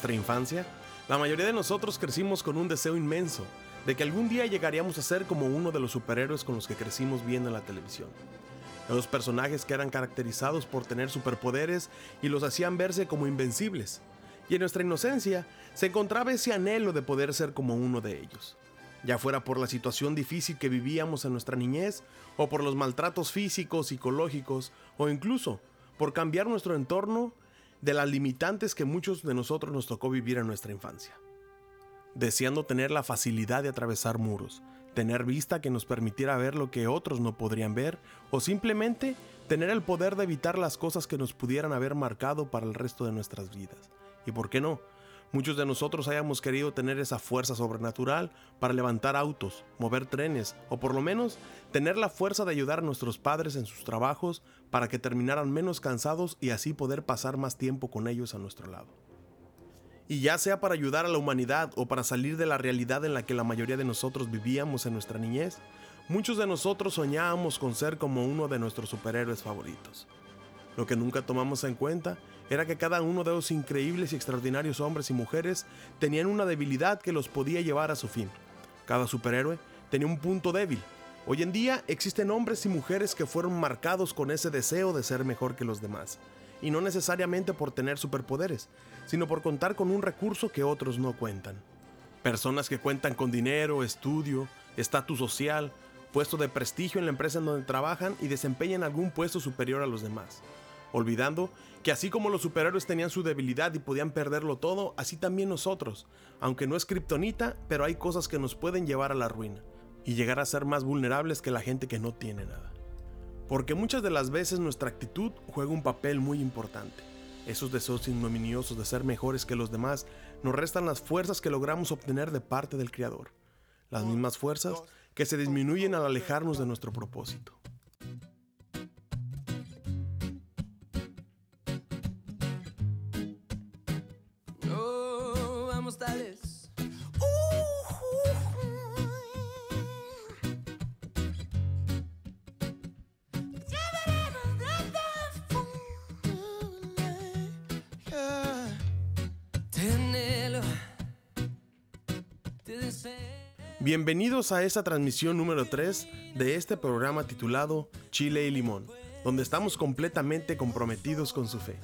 Nuestra infancia, la mayoría de nosotros crecimos con un deseo inmenso de que algún día llegaríamos a ser como uno de los superhéroes con los que crecimos viendo en la televisión. Los personajes que eran caracterizados por tener superpoderes y los hacían verse como invencibles. Y en nuestra inocencia se encontraba ese anhelo de poder ser como uno de ellos. Ya fuera por la situación difícil que vivíamos en nuestra niñez, o por los maltratos físicos, psicológicos, o incluso por cambiar nuestro entorno de las limitantes que muchos de nosotros nos tocó vivir en nuestra infancia. Deseando tener la facilidad de atravesar muros, tener vista que nos permitiera ver lo que otros no podrían ver, o simplemente tener el poder de evitar las cosas que nos pudieran haber marcado para el resto de nuestras vidas. Y por qué no, muchos de nosotros hayamos querido tener esa fuerza sobrenatural para levantar autos, mover trenes, o por lo menos tener la fuerza de ayudar a nuestros padres en sus trabajos para que terminaran menos cansados y así poder pasar más tiempo con ellos a nuestro lado. Y ya sea para ayudar a la humanidad o para salir de la realidad en la que la mayoría de nosotros vivíamos en nuestra niñez, muchos de nosotros soñábamos con ser como uno de nuestros superhéroes favoritos. Lo que nunca tomamos en cuenta era que cada uno de esos increíbles y extraordinarios hombres y mujeres tenían una debilidad que los podía llevar a su fin. Cada superhéroe tenía un punto débil. Hoy en día existen hombres y mujeres que fueron marcados con ese deseo de ser mejor que los demás y no necesariamente por tener superpoderes, sino por contar con un recurso que otros no cuentan. Personas que cuentan con dinero, estudio, estatus social, puesto de prestigio en la empresa en donde trabajan y desempeñan algún puesto superior a los demás. Olvidando que así como los superhéroes tenían su debilidad y podían perderlo todo, así también nosotros, aunque no es kriptonita, pero hay cosas que nos pueden llevar a la ruina y llegar a ser más vulnerables que la gente que no tiene nada. Porque muchas de las veces nuestra actitud juega un papel muy importante. Esos deseos ignominiosos de ser mejores que los demás nos restan las fuerzas que logramos obtener de parte del Creador. Las mismas fuerzas que se disminuyen al alejarnos de nuestro propósito. Bienvenidos a esta transmisión número 3 de este programa titulado Chile y Limón, donde estamos completamente comprometidos con su fe.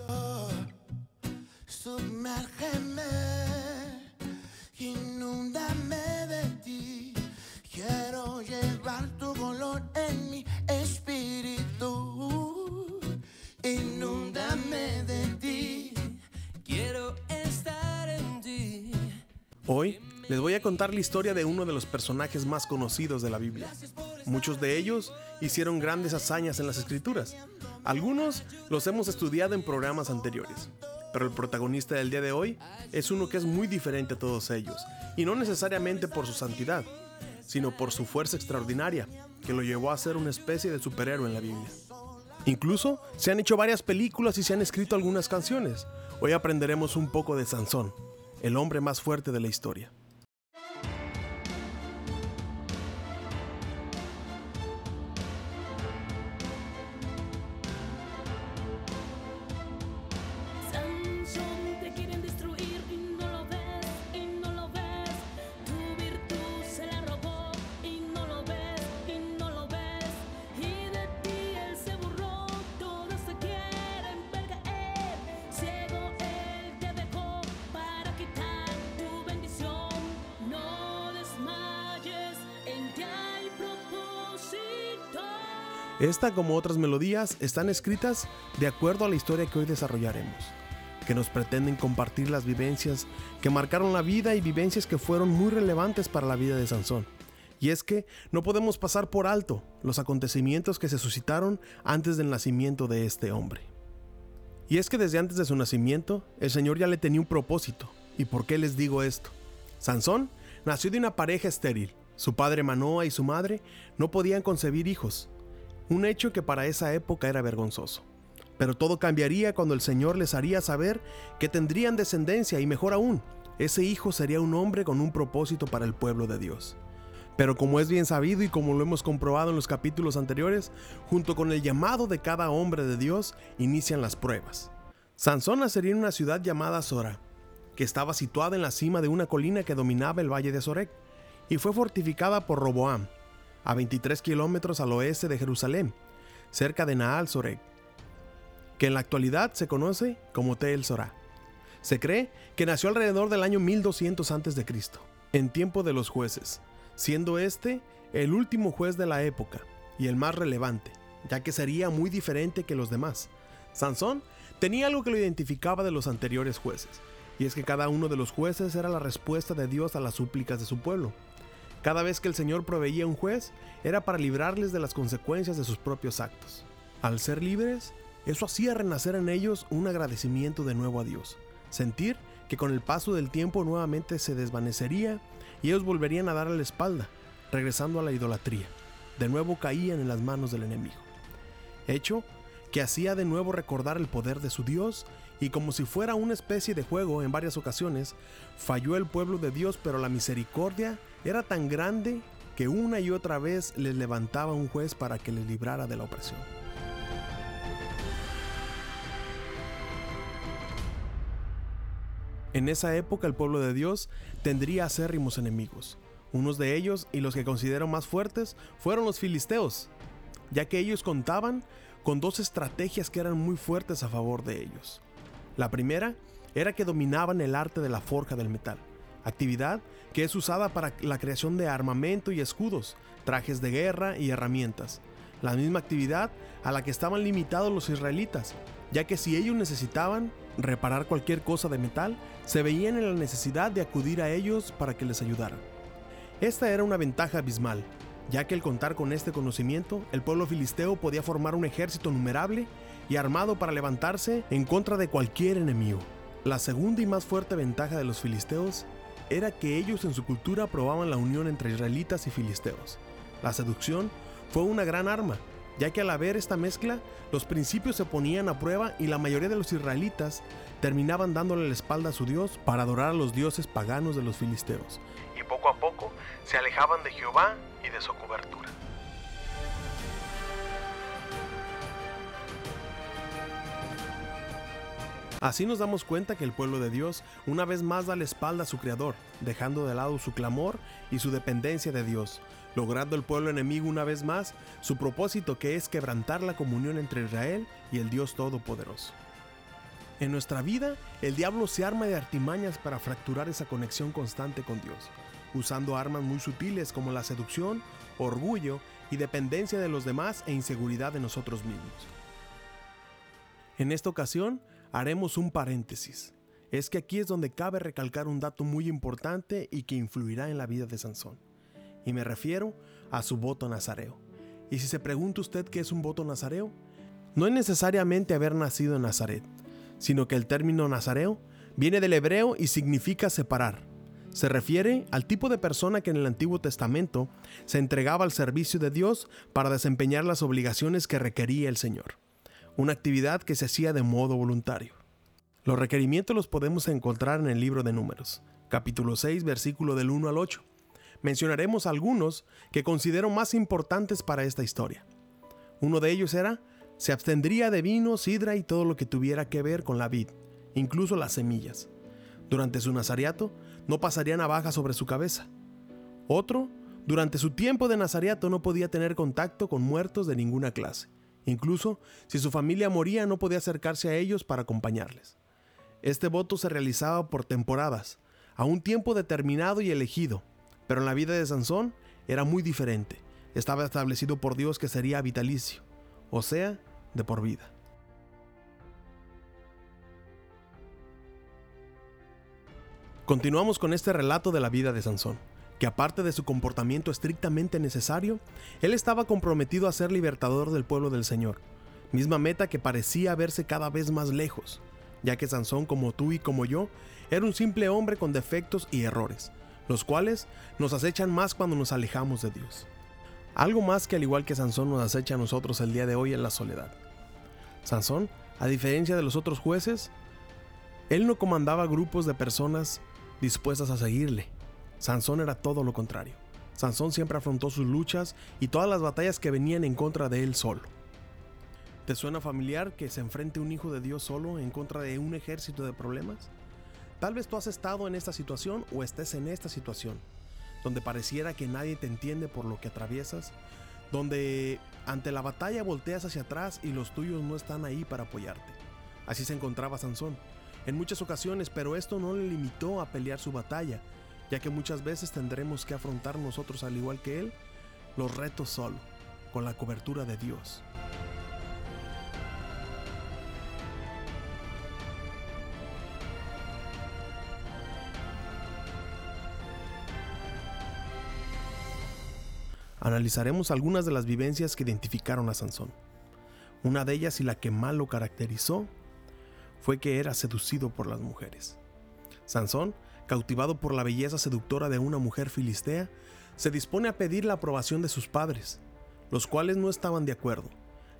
La historia de uno de los personajes más conocidos de la Biblia. Muchos de ellos hicieron grandes hazañas en las escrituras. Algunos los hemos estudiado en programas anteriores. Pero el protagonista del día de hoy es uno que es muy diferente a todos ellos, y no necesariamente por su santidad, sino por su fuerza extraordinaria, que lo llevó a ser una especie de superhéroe en la Biblia. Incluso se han hecho varias películas y se han escrito algunas canciones. Hoy aprenderemos un poco de Sansón, el hombre más fuerte de la historia. Esta, como otras melodías, están escritas de acuerdo a la historia que hoy desarrollaremos, que nos pretenden compartir las vivencias que marcaron la vida y vivencias que fueron muy relevantes para la vida de Sansón. Y es que no podemos pasar por alto los acontecimientos que se suscitaron antes del nacimiento de este hombre. Y es que desde antes de su nacimiento, el Señor ya le tenía un propósito. ¿Y por qué les digo esto? Sansón nació de una pareja estéril. Su padre Manoa y su madre no podían concebir hijos, un hecho que para esa época era vergonzoso. Pero todo cambiaría cuando el Señor les haría saber que tendrían descendencia y mejor aún, ese hijo sería un hombre con un propósito para el pueblo de Dios. Pero como es bien sabido y como lo hemos comprobado en los capítulos anteriores, junto con el llamado de cada hombre de Dios, inician las pruebas. Sansón nacería en una ciudad llamada Sora. que estaba situada en la cima de una colina que dominaba el valle de Sorek, y fue fortificada por Roboam, a 23 kilómetros al oeste de Jerusalén, cerca de Naal Sorek, que en la actualidad se conoce como Tel Sorá. Se cree que nació alrededor del año 1200 a.C., en tiempo de los jueces, siendo este el último juez de la época y el más relevante, ya que sería muy diferente que los demás. Sansón tenía algo que lo identificaba de los anteriores jueces, y es que cada uno de los jueces era la respuesta de Dios a las súplicas de su pueblo. Cada vez que el Señor proveía un juez, era para librarles de las consecuencias de sus propios actos. Al ser libres, eso hacía renacer en ellos un agradecimiento de nuevo a Dios, sentir que con el paso del tiempo nuevamente se desvanecería y ellos volverían a darle la espalda, regresando a la idolatría. De nuevo caían en las manos del enemigo. Hecho que hacía de nuevo recordar el poder de su Dios y como si fuera una especie de juego en varias ocasiones, falló el pueblo de Dios, pero la misericordia era tan grande que una y otra vez les levantaba un juez para que les librara de la opresión. En esa época el pueblo de Dios tendría acérrimos enemigos. Unos de ellos, y los que considero más fuertes, fueron los filisteos, ya que ellos contaban con dos estrategias que eran muy fuertes a favor de ellos. La primera era que dominaban el arte de la forja del metal, actividad que es usada para la creación de armamento y escudos, trajes de guerra y herramientas. La misma actividad a la que estaban limitados los israelitas, ya que si ellos necesitaban reparar cualquier cosa de metal, se veían en la necesidad de acudir a ellos para que les ayudaran. Esta era una ventaja abismal, ya que al contar con este conocimiento, el pueblo filisteo podía formar un ejército numerable y armado para levantarse en contra de cualquier enemigo. La segunda y más fuerte ventaja de los filisteos era que ellos en su cultura aprobaban la unión entre israelitas y filisteos. La seducción fue una gran arma, ya que al haber esta mezcla, los principios se ponían a prueba y la mayoría de los israelitas terminaban dándole la espalda a su Dios para adorar a los dioses paganos de los filisteos. Y poco a poco se alejaban de Jehová y de su cobertura. Así nos damos cuenta que el pueblo de Dios una vez más da la espalda a su Creador, dejando de lado su clamor y su dependencia de Dios, logrando el pueblo enemigo una vez más su propósito que es quebrantar la comunión entre Israel y el Dios Todopoderoso. En nuestra vida, el diablo se arma de artimañas para fracturar esa conexión constante con Dios, usando armas muy sutiles como la seducción, orgullo y dependencia de los demás e inseguridad de nosotros mismos. En esta ocasión, haremos un paréntesis. Es que aquí es donde cabe recalcar un dato muy importante y que influirá en la vida de Sansón. Y me refiero a su voto nazareo. Y si se pregunta usted qué es un voto nazareo, no es necesariamente haber nacido en Nazaret, sino que el término nazareo viene del hebreo y significa separar. Se refiere al tipo de persona que en el Antiguo Testamento se entregaba al servicio de Dios para desempeñar las obligaciones que requería el Señor una actividad que se hacía de modo voluntario. Los requerimientos los podemos encontrar en el libro de Números, capítulo 6, versículo del 1 al 8. Mencionaremos algunos que considero más importantes para esta historia. Uno de ellos era, se abstendría de vino, sidra y todo lo que tuviera que ver con la vid, incluso las semillas. Durante su nazariato no pasaría navaja sobre su cabeza. Otro, durante su tiempo de nazariato no podía tener contacto con muertos de ninguna clase. Incluso si su familia moría no podía acercarse a ellos para acompañarles. Este voto se realizaba por temporadas, a un tiempo determinado y elegido, pero en la vida de Sansón era muy diferente. Estaba establecido por Dios que sería vitalicio, o sea, de por vida. Continuamos con este relato de la vida de Sansón que aparte de su comportamiento estrictamente necesario, él estaba comprometido a ser libertador del pueblo del Señor, misma meta que parecía verse cada vez más lejos, ya que Sansón como tú y como yo era un simple hombre con defectos y errores, los cuales nos acechan más cuando nos alejamos de Dios. Algo más que al igual que Sansón nos acecha a nosotros el día de hoy en la soledad. Sansón, a diferencia de los otros jueces, él no comandaba grupos de personas dispuestas a seguirle, Sansón era todo lo contrario. Sansón siempre afrontó sus luchas y todas las batallas que venían en contra de él solo. ¿Te suena familiar que se enfrente un hijo de Dios solo en contra de un ejército de problemas? Tal vez tú has estado en esta situación o estés en esta situación, donde pareciera que nadie te entiende por lo que atraviesas, donde ante la batalla volteas hacia atrás y los tuyos no están ahí para apoyarte. Así se encontraba Sansón, en muchas ocasiones, pero esto no le limitó a pelear su batalla, ya que muchas veces tendremos que afrontar nosotros, al igual que él, los retos solo, con la cobertura de Dios. Analizaremos algunas de las vivencias que identificaron a Sansón. Una de ellas y la que más lo caracterizó fue que era seducido por las mujeres. Sansón, cautivado por la belleza seductora de una mujer filistea, se dispone a pedir la aprobación de sus padres, los cuales no estaban de acuerdo,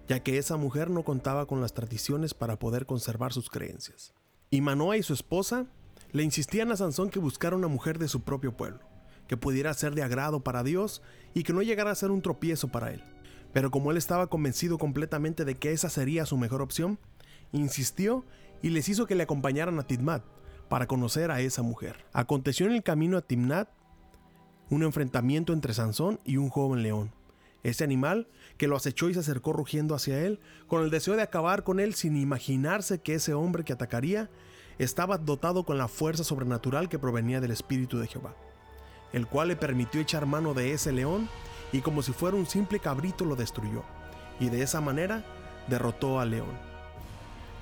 ya que esa mujer no contaba con las tradiciones para poder conservar sus creencias. Y Manoa y su esposa le insistían a Sansón que buscara una mujer de su propio pueblo, que pudiera ser de agrado para Dios y que no llegara a ser un tropiezo para él. Pero como él estaba convencido completamente de que esa sería su mejor opción, insistió y les hizo que le acompañaran a Tidmat para conocer a esa mujer. Aconteció en el camino a Timnat un enfrentamiento entre Sansón y un joven león. Ese animal, que lo acechó y se acercó rugiendo hacia él, con el deseo de acabar con él sin imaginarse que ese hombre que atacaría estaba dotado con la fuerza sobrenatural que provenía del Espíritu de Jehová, el cual le permitió echar mano de ese león y como si fuera un simple cabrito lo destruyó, y de esa manera derrotó al león.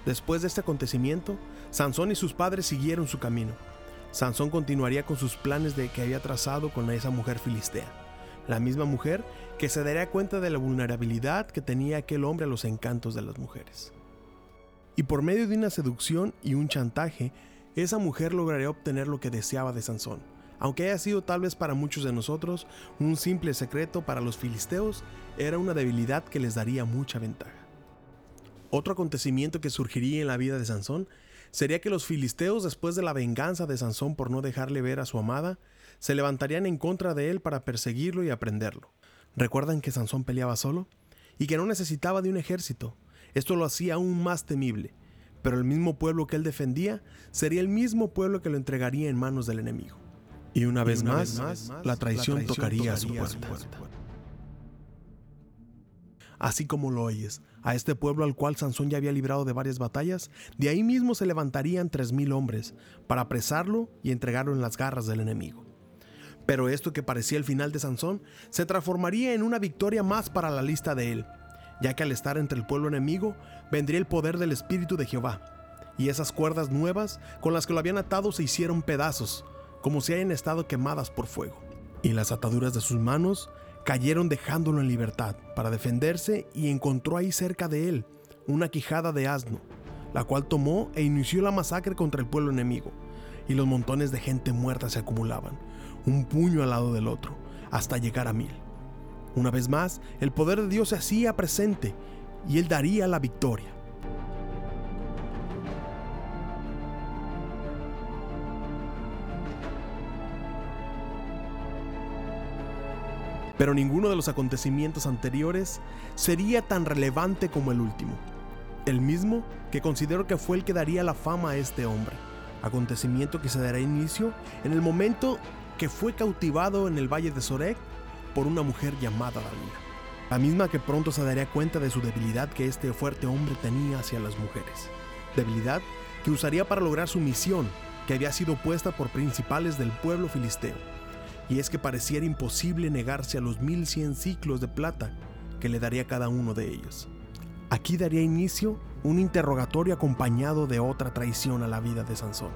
Después de este acontecimiento, Sansón y sus padres siguieron su camino. Sansón continuaría con sus planes de que había trazado con esa mujer filistea, la misma mujer que se daría cuenta de la vulnerabilidad que tenía aquel hombre a los encantos de las mujeres. Y por medio de una seducción y un chantaje, esa mujer lograría obtener lo que deseaba de Sansón, aunque haya sido tal vez para muchos de nosotros un simple secreto, para los filisteos era una debilidad que les daría mucha ventaja. Otro acontecimiento que surgiría en la vida de Sansón sería que los filisteos, después de la venganza de Sansón por no dejarle ver a su amada, se levantarían en contra de él para perseguirlo y aprenderlo. ¿Recuerdan que Sansón peleaba solo? Y que no necesitaba de un ejército. Esto lo hacía aún más temible. Pero el mismo pueblo que él defendía sería el mismo pueblo que lo entregaría en manos del enemigo. Y una, vez, más, la traición, tocaría, a su puerta. Así como lo oyes, a este pueblo al cual Sansón ya había librado de varias batallas, de ahí mismo se levantarían tres mil hombres para apresarlo y entregarlo en las garras del enemigo. Pero esto que parecía el final de Sansón se transformaría en una victoria más para la lista de él, ya que al estar entre el pueblo enemigo vendría el poder del Espíritu de Jehová, y esas cuerdas nuevas con las que lo habían atado se hicieron pedazos, como si hayan estado quemadas por fuego, y las ataduras de sus manos cayeron dejándolo en libertad para defenderse y encontró ahí cerca de él una quijada de asno, la cual tomó e inició la masacre contra el pueblo enemigo, y los montones de gente muerta se acumulaban, un puño al lado del otro, hasta llegar a mil. Una vez más, el poder de Dios se hacía presente y él daría la victoria. Pero ninguno de los acontecimientos anteriores sería tan relevante como el último, el mismo que considero que fue el que daría la fama a este hombre, acontecimiento que se dará inicio en el momento que fue cautivado en el valle de Sorek por una mujer llamada Dalila, la misma que pronto se daría cuenta de su debilidad que este fuerte hombre tenía hacia las mujeres, debilidad que usaría para lograr su misión que había sido puesta por principales del pueblo filisteo y es que pareciera imposible negarse a los 1100 ciclos de plata que le daría cada uno de ellos. Aquí daría inicio un interrogatorio acompañado de otra traición a la vida de Sansón,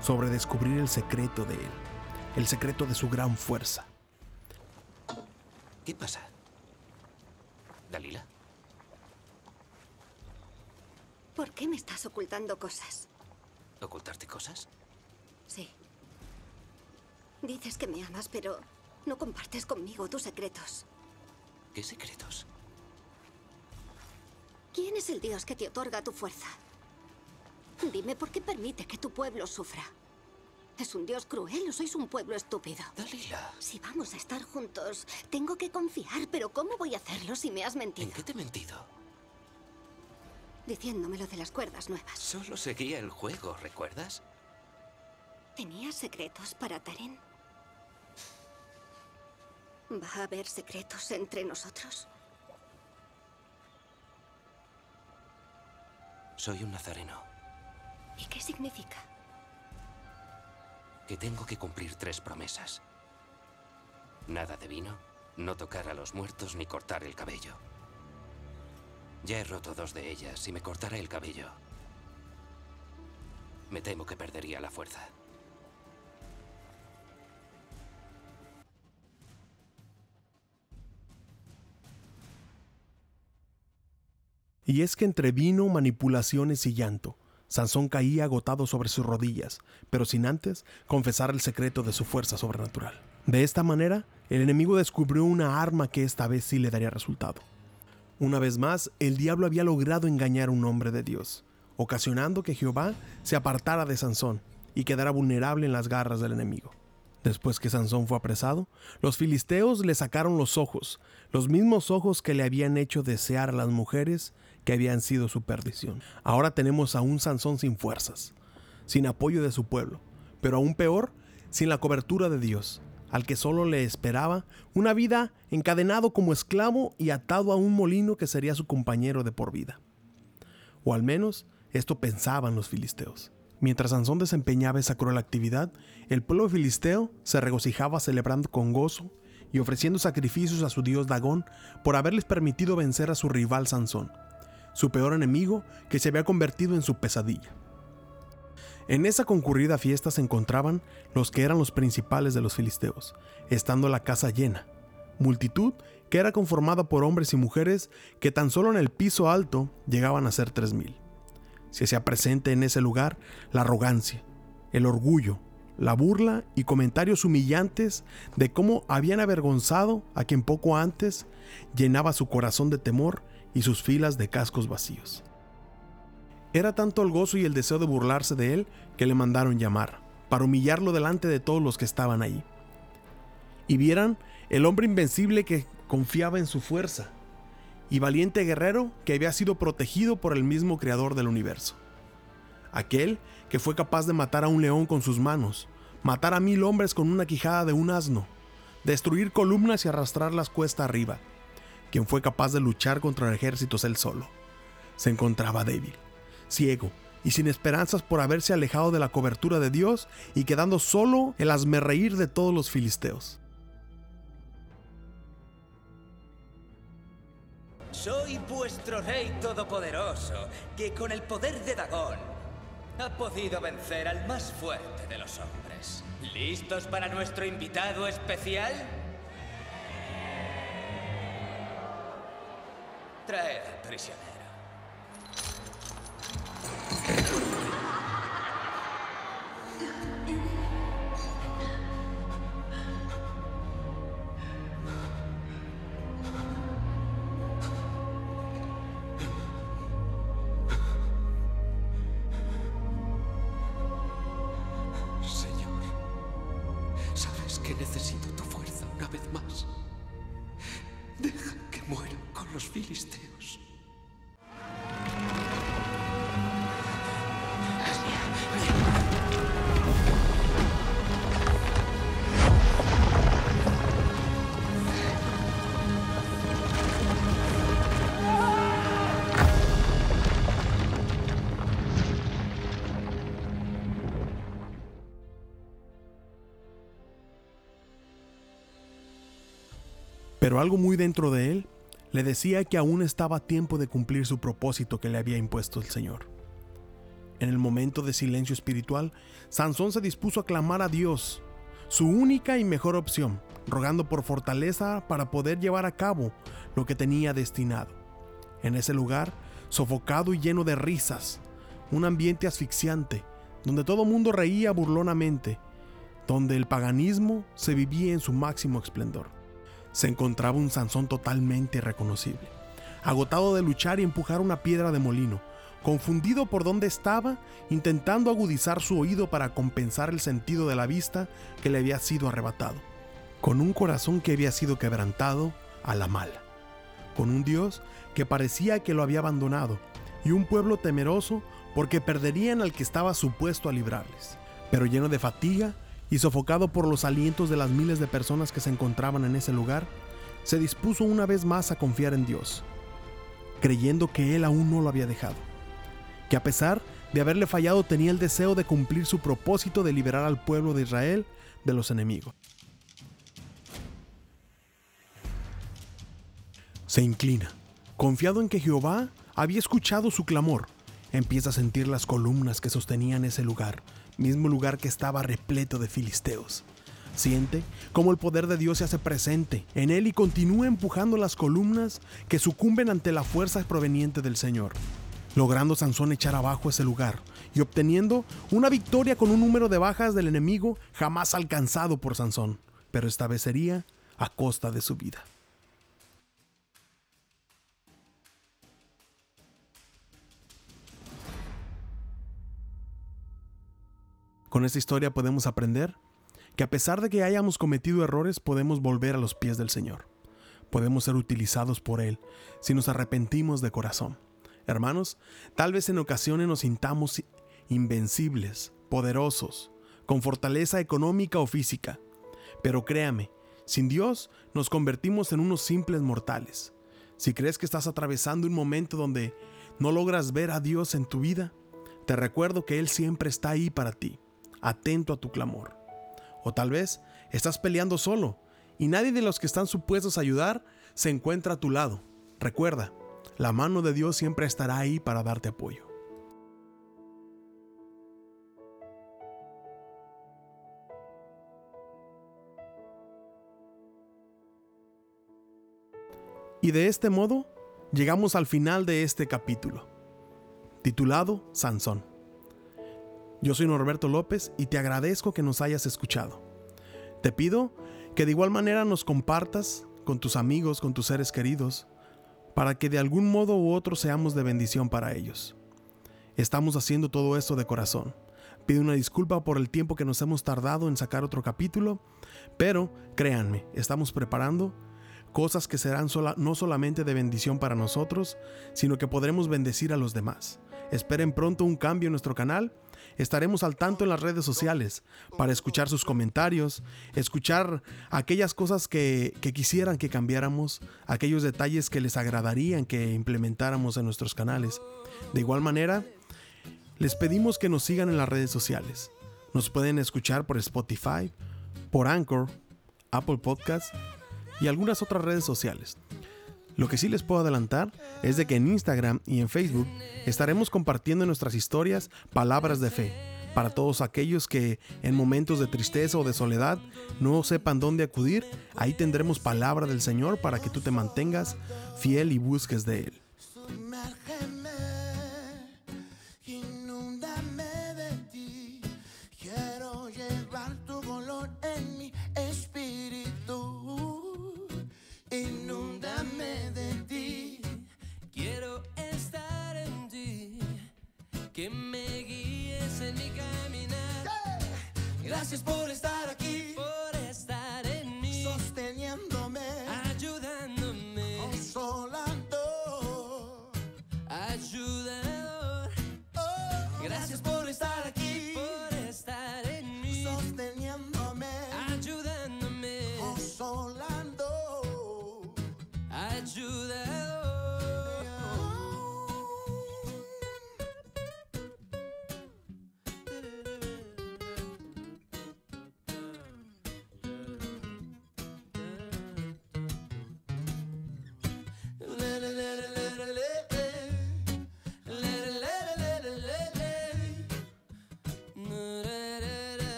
sobre descubrir el secreto de él, el secreto de su gran fuerza. ¿Qué pasa? ¿Dalila? ¿Por qué me estás ocultando cosas? ¿Ocultarte cosas? Sí. Dices que me amas, pero no compartes conmigo tus secretos. ¿Qué secretos? ¿Quién es el dios que te otorga tu fuerza? Dime por qué permite que tu pueblo sufra. ¿Es un dios cruel o sois un pueblo estúpido? Dalila. Si vamos a estar juntos, tengo que confiar, pero ¿cómo voy a hacerlo si me has mentido? ¿En qué te he mentido? Diciéndome lo de las cuerdas nuevas. Solo seguía el juego, ¿recuerdas? ¿Tenías secretos para Taren? ¿Va a haber secretos entre nosotros? Soy un nazareno. ¿Y qué significa? Que tengo que cumplir tres promesas. Nada de vino, no tocar a los muertos ni cortar el cabello. Ya he roto dos de ellas. Si me cortara el cabello, me temo que perdería la fuerza. Y es que entre vino, manipulaciones y llanto, Sansón caía agotado sobre sus rodillas, pero sin antes confesar el secreto de su fuerza sobrenatural. De esta manera, el enemigo descubrió una arma que esta vez sí le daría resultado. Una vez más, el diablo había logrado engañar a un hombre de Dios, ocasionando que Jehová se apartara de Sansón y quedara vulnerable en las garras del enemigo. Después que Sansón fue apresado, los filisteos le sacaron los ojos, los mismos ojos que le habían hecho desear a las mujeres que habían sido su perdición. Ahora tenemos a un Sansón sin fuerzas, sin apoyo de su pueblo, pero aún peor, sin la cobertura de Dios, al que solo le esperaba una vida encadenado como esclavo y atado a un molino que sería su compañero de por vida. O al menos esto pensaban los filisteos. Mientras Sansón desempeñaba esa cruel actividad, el pueblo filisteo se regocijaba celebrando con gozo y ofreciendo sacrificios a su dios Dagón por haberles permitido vencer a su rival Sansón, su peor enemigo que se había convertido en su pesadilla. En esa concurrida fiesta se encontraban los que eran los principales de los filisteos, estando la casa llena, multitud que era conformada por hombres y mujeres que tan solo en el piso alto llegaban a ser tres mil. Se hacía presente en ese lugar la arrogancia, el orgullo, la burla y comentarios humillantes de cómo habían avergonzado a quien poco antes llenaba su corazón de temor y sus filas de cascos vacíos. Era tanto el gozo y el deseo de burlarse de él que le mandaron llamar, para humillarlo delante de todos los que estaban ahí. Y vieran el hombre invencible que confiaba en su fuerza, y valiente guerrero que había sido protegido por el mismo creador del universo. Aquel que fue capaz de matar a un león con sus manos, matar a mil hombres con una quijada de un asno, destruir columnas y arrastrarlas cuesta arriba, quien fue capaz de luchar contra ejércitos él solo. Se encontraba débil, ciego y sin esperanzas por haberse alejado de la cobertura de Dios y quedando solo el asmerreír de todos los filisteos. Soy vuestro rey todopoderoso, que con el poder de Dagón ha podido vencer al más fuerte de los hombres. ¿Listos para nuestro invitado especial? Traed al prisionero. Necesito tu fuerza una vez más. Deja que muera con los filisteos. Algo muy dentro de él le decía que aún estaba tiempo de cumplir su propósito que le había impuesto el Señor. En el momento de silencio espiritual, Sansón se dispuso a clamar a Dios, su única y mejor opción, rogando por fortaleza para poder llevar a cabo lo que tenía destinado. En ese lugar, sofocado y lleno de risas, un ambiente asfixiante, donde todo mundo reía burlonamente, donde el paganismo se vivía en su máximo esplendor se encontraba un Sansón totalmente irreconocible, agotado de luchar y empujar una piedra de molino, confundido por dónde estaba, intentando agudizar su oído para compensar el sentido de la vista que le había sido arrebatado, con un corazón que había sido quebrantado a la mala, con un Dios que parecía que lo había abandonado y un pueblo temeroso porque perderían al que estaba supuesto a librarles. Pero lleno de fatiga y sofocado por los alientos de las miles de personas que se encontraban en ese lugar, se dispuso una vez más a confiar en Dios, creyendo que Él aún no lo había dejado, que a pesar de haberle fallado tenía el deseo de cumplir su propósito de liberar al pueblo de Israel de los enemigos. Se inclina, confiado en que Jehová había escuchado su clamor. Empieza a sentir las columnas que sostenían ese lugar, mismo lugar que estaba repleto de filisteos. Siente cómo el poder de Dios se hace presente en él y continúa empujando las columnas que sucumben ante la fuerza proveniente del Señor, logrando Sansón echar abajo ese lugar y obteniendo una victoria con un número de bajas del enemigo jamás alcanzado por Sansón, pero esta vez sería a costa de su vida. Con esta historia podemos aprender que a pesar de que hayamos cometido errores podemos volver a los pies del Señor. Podemos ser utilizados por Él si nos arrepentimos de corazón. Hermanos, tal vez en ocasiones nos sintamos invencibles, poderosos, con fortaleza económica o física. Pero créame, sin Dios nos convertimos en unos simples mortales. Si crees que estás atravesando un momento donde no logras ver a Dios en tu vida, te recuerdo que Él siempre está ahí para ti atento a tu clamor. O tal vez estás peleando solo y nadie de los que están supuestos a ayudar se encuentra a tu lado. Recuerda, la mano de Dios siempre estará ahí para darte apoyo. Y de este modo, llegamos al final de este capítulo, titulado Sansón. Yo soy Norberto López y te agradezco que nos hayas escuchado. Te pido que de igual manera nos compartas con tus amigos, con tus seres queridos, para que de algún modo u otro seamos de bendición para ellos. Estamos haciendo todo esto de corazón. Pido una disculpa por el tiempo que nos hemos tardado en sacar otro capítulo, pero créanme, estamos preparando cosas que serán no solamente de bendición para nosotros, sino que podremos bendecir a los demás. Esperen pronto un cambio en nuestro canal Estaremos al tanto en las redes sociales para escuchar sus comentarios, escuchar aquellas cosas que, quisieran que cambiáramos, aquellos detalles que les agradarían que implementáramos en nuestros canales. De igual manera, les pedimos que nos sigan en las redes sociales. Nos pueden escuchar por Spotify, por Anchor, Apple Podcasts y algunas otras redes sociales. Lo que sí les puedo adelantar es de que en Instagram y en Facebook estaremos compartiendo nuestras historias palabras de fe para todos aquellos que en momentos de tristeza o de soledad no sepan dónde acudir, ahí tendremos palabra del Señor para que tú te mantengas fiel y busques de Él. you